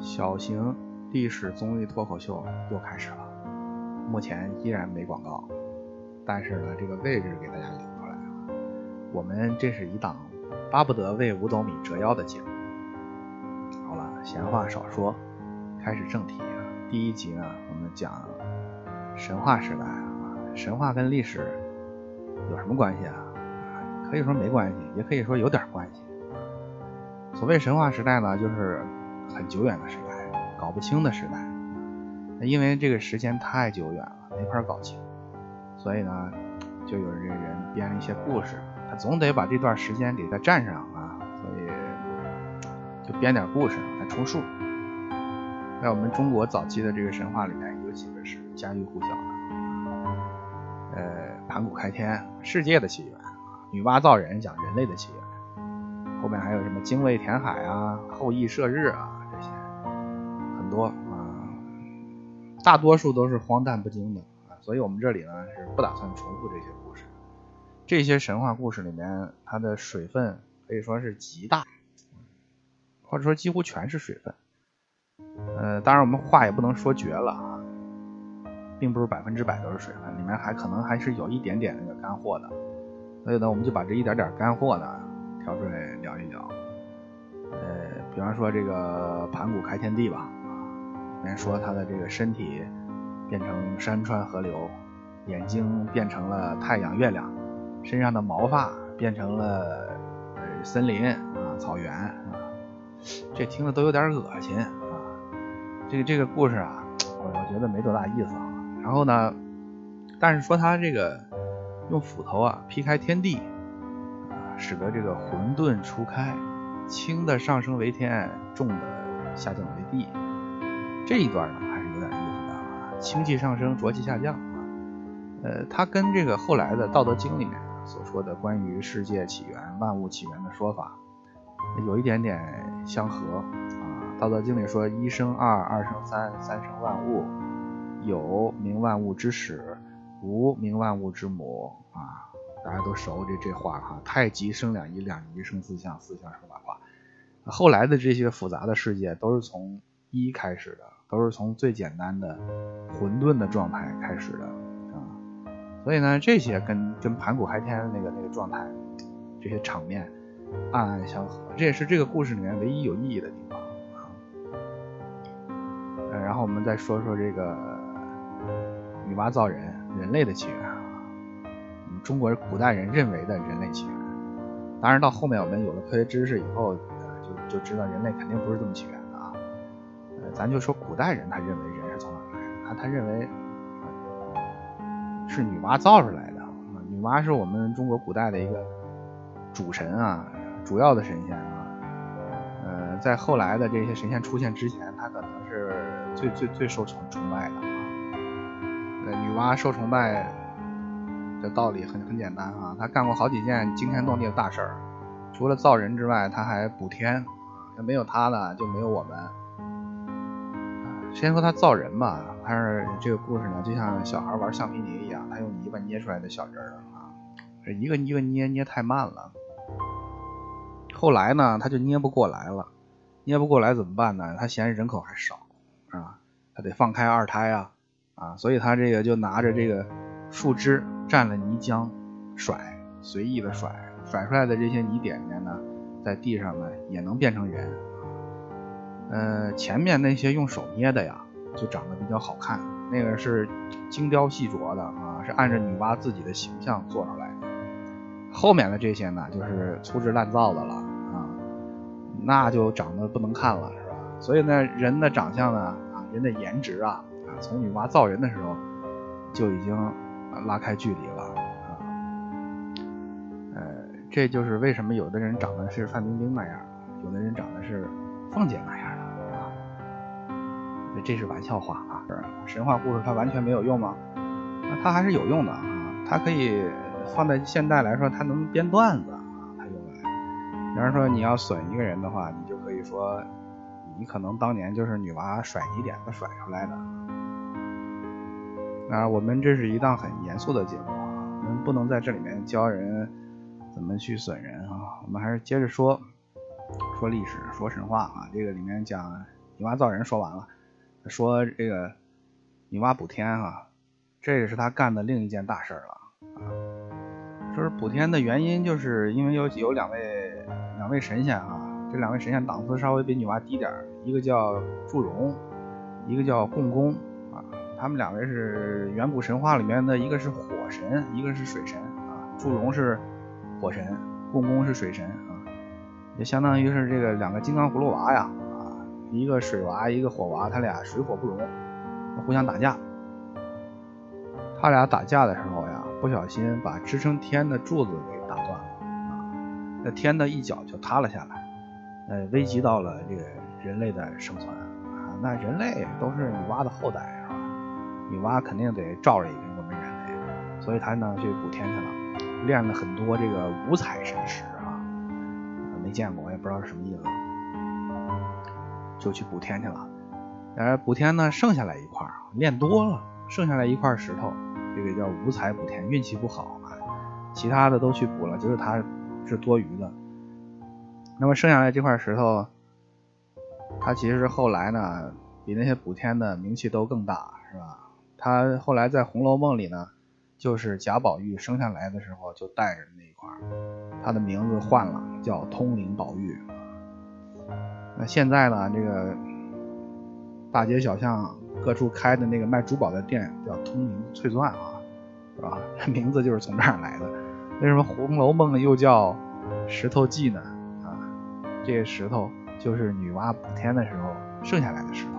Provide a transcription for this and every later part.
小型历史综艺脱口秀又开始了，目前依然没广告，但是呢，这个位置给大家留出来了。我们这是一档巴不得为五斗米折腰的节目。好了，闲话少说，开始正题啊。第一集呢，我们讲神话时代啊。神话跟历史有什么关系啊？可以说没关系，也可以说有点关系。所谓神话时代呢，就是很久远的时代，搞不清的时代。因为这个时间太久远了，没法搞清，所以呢，就有这人编了一些故事，他总得把这段时间给它占上啊，所以就编点故事来充数。在我们中国早期的这个神话里面，有几个是家喻户晓的。呃，盘古开天，世界的起源；女娲造人，讲人类的起源。后面还有什么精卫填海啊，后羿射日啊，这些很多啊，大多数都是荒诞不经的啊。所以我们这里呢是不打算重复这些故事。这些神话故事里面，它的水分可以说是极大，或者说几乎全是水分。呃，当然我们话也不能说绝了啊。并不是百分之百都是水分，里面还可能还是有一点点那个干货的，所以呢，我们就把这一点点干货呢挑出来聊一聊。呃，比方说这个盘古开天地吧，里面说他的这个身体变成山川河流，眼睛变成了太阳月亮，身上的毛发变成了森林啊草原啊，这听着都有点恶心啊。这个这个故事啊，我我觉得没多大意思啊。然后呢？但是说他这个用斧头啊劈开天地，使得这个混沌初开，轻的上升为天，重的下降为地，这一段呢还是有点意思的啊。清气上升，浊气下降。呃，它跟这个后来的《道德经》里面所说的关于世界起源、万物起源的说法有一点点相合啊。《道德经》里说一生二，二生三，三生万物。有名万物之始，无名万物之母啊！大家都熟这这话哈。太极生两仪，两仪生四象，四象生八卦。后来的这些复杂的世界都是从一开始的，都是从最简单的混沌的状态开始的啊。所以呢，这些跟跟盘古开天的那个那个状态，这些场面暗暗相合。这也是这个故事里面唯一有意义的地方啊。呃，然后我们再说说这个。女娲造人，人类的起源，中国古代人认为的人类起源。当然到后面我们有了科学知识以后，就就知道人类肯定不是这么起源的啊。咱就说古代人他认为人是从哪来的，他他认为是女娲造出来的。女娲是我们中国古代的一个主神啊，主要的神仙啊。呃，在后来的这些神仙出现之前，他可能是最最最受崇崇拜的啊。女娲受崇拜的道理很很简单啊，他干过好几件惊天动地的大事儿，除了造人之外，他还补天，那没有他呢，就没有我们。先说他造人吧，他是这个故事呢，就像小孩玩橡皮泥一样，他用泥巴捏出来的小人儿啊，这一个一个捏捏太慢了，后来呢，他就捏不过来了，捏不过来怎么办呢？他嫌人口还少，啊，他得放开二胎啊。啊，所以他这个就拿着这个树枝蘸了泥浆，甩，随意的甩，甩出来的这些泥点点呢，在地上呢也能变成人。呃，前面那些用手捏的呀，就长得比较好看，那个是精雕细琢的啊，是按照女娲自己的形象做出来的。后面的这些呢，就是粗制滥造的了啊，那就长得不能看了，是吧？所以呢，人的长相呢，啊，人的颜值啊。从女娲造人的时候就已经拉开距离了啊，呃，这就是为什么有的人长得是范冰冰那样，有的人长得是凤姐那样的啊，这是玩笑话啊，神话故事它完全没有用吗？那它还是有用的啊，它可以放在现代来说，它能编段子啊，它用来，比方说你要损一个人的话，你就可以说你可能当年就是女娲甩泥点子甩出来的。啊，我们这是一档很严肃的节目啊，我们不能在这里面教人怎么去损人啊，我们还是接着说，说历史，说神话啊。这个里面讲女娲造人说完了，说这个女娲补天啊，这个是他干的另一件大事了啊。说是补天的原因，就是因为有有两位两位神仙啊，这两位神仙档次稍微比女娲低点一个叫祝融，一个叫共工。他们两位是远古神话里面的一个是火神，一个是水神啊。祝融是火神，共工是水神啊。也相当于是这个两个金刚葫芦娃呀，啊，一个水娃，一个火娃，他俩水火不容，互相打架。他俩打架的时候呀，不小心把支撑天的柱子给打断了，啊，那天的一角就塌了下来，呃，危及到了这个人类的生存啊。那人类都是女娲的后代女娲肯定得罩着一个我们人类，所以他呢去补天去了，练了很多这个五彩神石啊。没见过，我也不知道是什么意思，就去补天去了。然而，补天呢，剩下来一块练多了，剩下来一块石头，这个叫五彩补天，运气不好啊。其他的都去补了，就是他是多余的。那么剩下来这块石头，他其实后来呢，比那些补天的名气都更大，是吧？他后来在《红楼梦》里呢，就是贾宝玉生下来的时候就带着那一块，他的名字换了。叫通灵宝玉，那现在呢？这个大街小巷各处开的那个卖珠宝的店叫通灵翠钻啊，是吧？名字就是从这儿来的。为什么《红楼梦》又叫石头记呢？啊，这个石头就是女娲补天的时候剩下来的石头。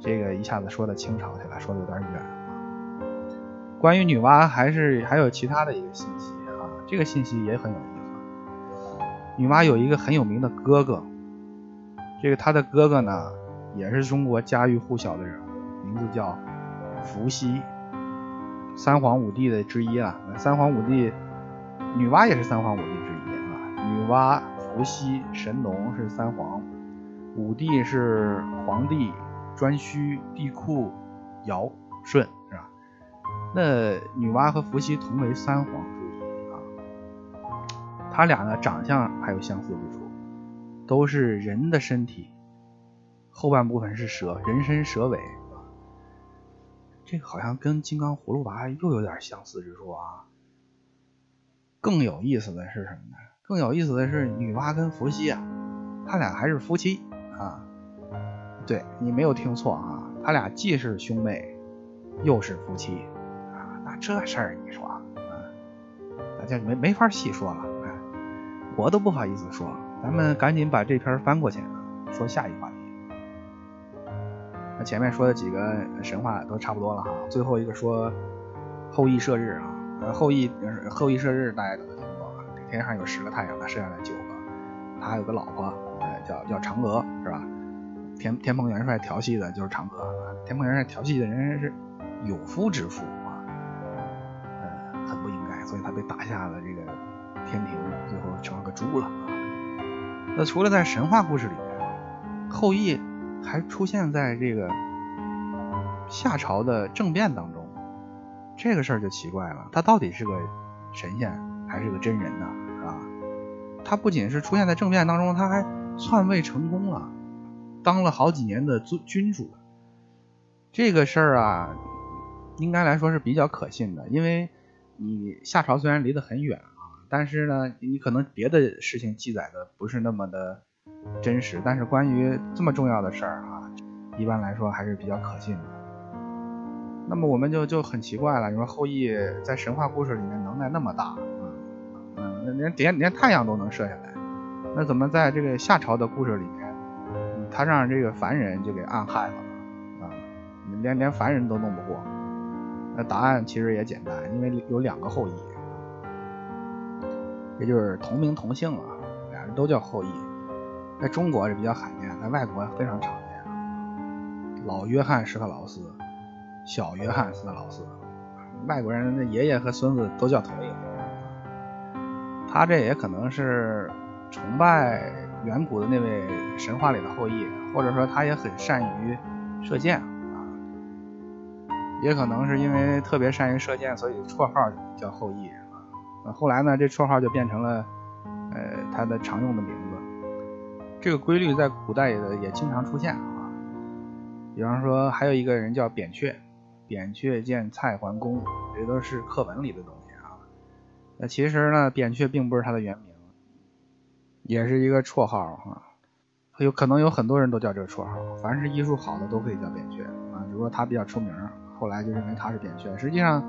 这个一下子说到清朝去了，说的有点远啊。关于女娲，还是还有其他的一个信息啊，这个信息也很有意思。女娲有一个很有名的哥哥，这个她的哥哥呢，也是中国家喻户晓的人物，名字叫伏羲，三皇五帝的之一啊。三皇五帝，女娲也是三皇五帝之一啊。女娲、伏羲、神农是三皇，五帝是黄帝、颛顼、帝喾、尧、舜，是吧？那女娲和伏羲同为三皇之一啊。他俩呢，长相还有相似之处，都是人的身体，后半部分是蛇，人身蛇尾，这个好像跟金刚葫芦娃又有点相似之处啊。更有意思的是什么呢？更有意思的是女娲跟伏羲啊，他俩还是夫妻啊。对你没有听错啊，他俩既是兄妹，又是夫妻啊。那这事儿你说啊，大家没没法细说了。我都不好意思说，咱们赶紧把这篇翻过去，说下一话题。那前面说的几个神话都差不多了哈，最后一个说后羿射日啊，后羿后羿射日大家都听过，天上有十个太阳，他射下来九个，他还有个老婆，叫叫嫦娥天天蓬元帅调戏的就是嫦娥，天蓬元帅调戏的人是有夫之妇啊，呃很不应该，所以他被打下了这个。天庭最后成了个猪了！那除了在神话故事里面，后羿还出现在这个夏朝的政变当中，这个事儿就奇怪了，他到底是个神仙还是个真人呢？是吧？他不仅是出现在政变当中，他还篡位成功了，当了好几年的君君主。这个事儿啊，应该来说是比较可信的，因为你夏朝虽然离得很远啊。但是呢，你可能别的事情记载的不是那么的真实，但是关于这么重要的事儿啊，一般来说还是比较可信的。那么我们就就很奇怪了，你说后羿在神话故事里面能耐那么大，嗯，那连连连太阳都能射下来，那怎么在这个夏朝的故事里面，他让这个凡人就给暗害了啊？连连凡人都弄不过，那答案其实也简单，因为有两个后羿。这就是同名同姓啊，俩人都叫后羿，在中国是比较罕见，在外国非常常见。老约翰施特劳斯，小约翰施特劳斯，外国人的爷爷和孙子都叫同一个。他这也可能是崇拜远古的那位神话里的后羿，或者说他也很善于射箭啊，也可能是因为特别善于射箭，所以绰号叫后羿。后来呢，这绰号就变成了，呃，他的常用的名字。这个规律在古代也也经常出现啊。比方说，还有一个人叫扁鹊，扁鹊见蔡桓公，这都是课文里的东西啊。那其实呢，扁鹊并不是他的原名，也是一个绰号啊。有可能有很多人都叫这个绰号，凡是医术好的都可以叫扁鹊啊。只不过他比较出名，后来就认为他是扁鹊。实际上，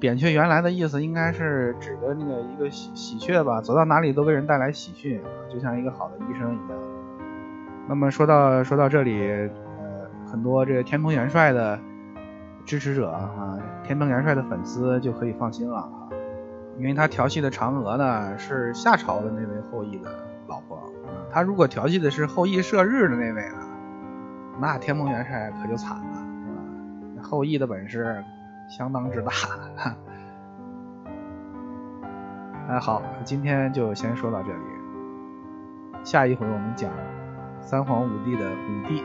扁鹊原来的意思应该是指的那个一个喜喜鹊吧，走到哪里都给人带来喜讯，就像一个好的医生一样。那么说到说到这里，呃，很多这个天蓬元帅的支持者啊，天蓬元帅的粉丝就可以放心了啊，因为他调戏的嫦娥呢是夏朝的那位后羿的老婆。他如果调戏的是后羿射日的那位呢，那天蓬元帅可就惨了，是吧？后羿的本事相当之大。哎，好，今天就先说到这里，下一回我们讲三皇五帝的五帝。